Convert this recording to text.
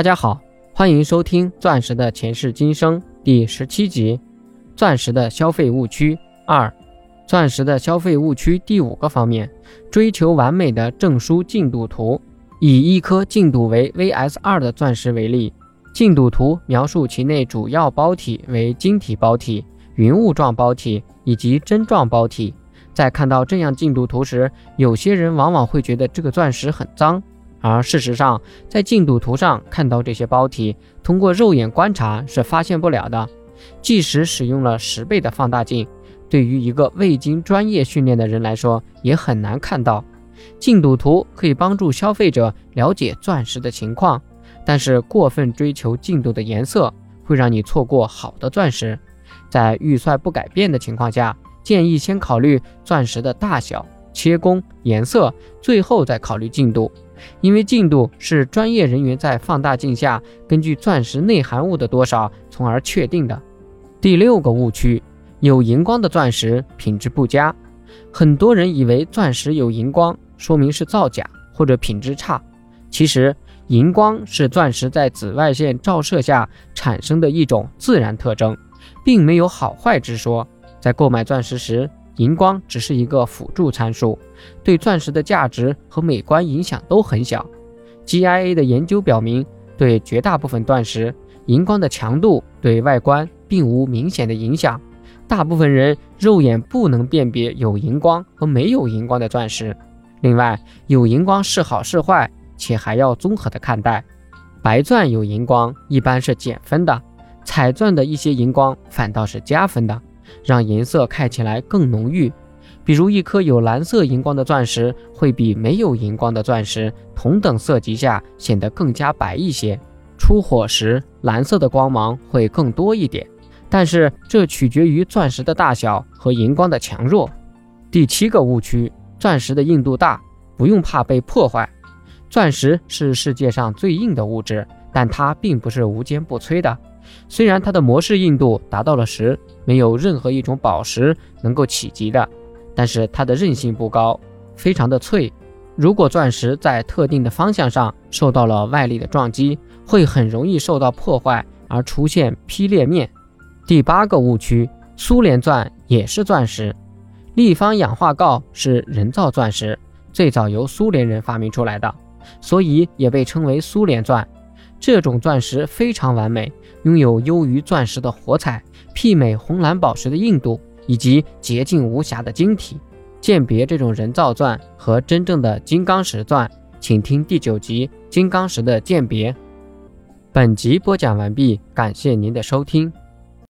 大家好，欢迎收听《钻石的前世今生》第十七集《钻石的消费误区二》。钻石的消费误区第五个方面：追求完美的证书进度图。以一颗净度为 Vs 二的钻石为例，净度图描述其内主要包体为晶体包体、云雾状包体以及针状包体。在看到这样净度图时，有些人往往会觉得这个钻石很脏。而事实上，在净度图上看到这些包体，通过肉眼观察是发现不了的。即使使用了十倍的放大镜，对于一个未经专业训练的人来说，也很难看到。净度图可以帮助消费者了解钻石的情况，但是过分追求净度的颜色，会让你错过好的钻石。在预算不改变的情况下，建议先考虑钻石的大小、切工、颜色，最后再考虑净度。因为净度是专业人员在放大镜下根据钻石内含物的多少，从而确定的。第六个误区，有荧光的钻石品质不佳。很多人以为钻石有荧光，说明是造假或者品质差。其实，荧光是钻石在紫外线照射下产生的一种自然特征，并没有好坏之说。在购买钻石时，荧光只是一个辅助参数，对钻石的价值和美观影响都很小。GIA 的研究表明，对绝大部分钻石，荧光的强度对外观并无明显的影响。大部分人肉眼不能辨别有荧光和没有荧光的钻石。另外，有荧光是好是坏，且还要综合的看待。白钻有荧光一般是减分的，彩钻的一些荧光反倒是加分的。让颜色看起来更浓郁，比如一颗有蓝色荧光的钻石，会比没有荧光的钻石同等色级下显得更加白一些。出火时，蓝色的光芒会更多一点，但是这取决于钻石的大小和荧光的强弱。第七个误区：钻石的硬度大，不用怕被破坏。钻石是世界上最硬的物质，但它并不是无坚不摧的。虽然它的模式硬度达到了十，没有任何一种宝石能够企及的，但是它的韧性不高，非常的脆。如果钻石在特定的方向上受到了外力的撞击，会很容易受到破坏而出现劈裂面。第八个误区：苏联钻也是钻石。立方氧化锆是人造钻石，最早由苏联人发明出来的，所以也被称为苏联钻。这种钻石非常完美，拥有优于钻石的火彩，媲美红蓝宝石的硬度，以及洁净无瑕的晶体。鉴别这种人造钻和真正的金刚石钻，请听第九集《金刚石的鉴别》。本集播讲完毕，感谢您的收听。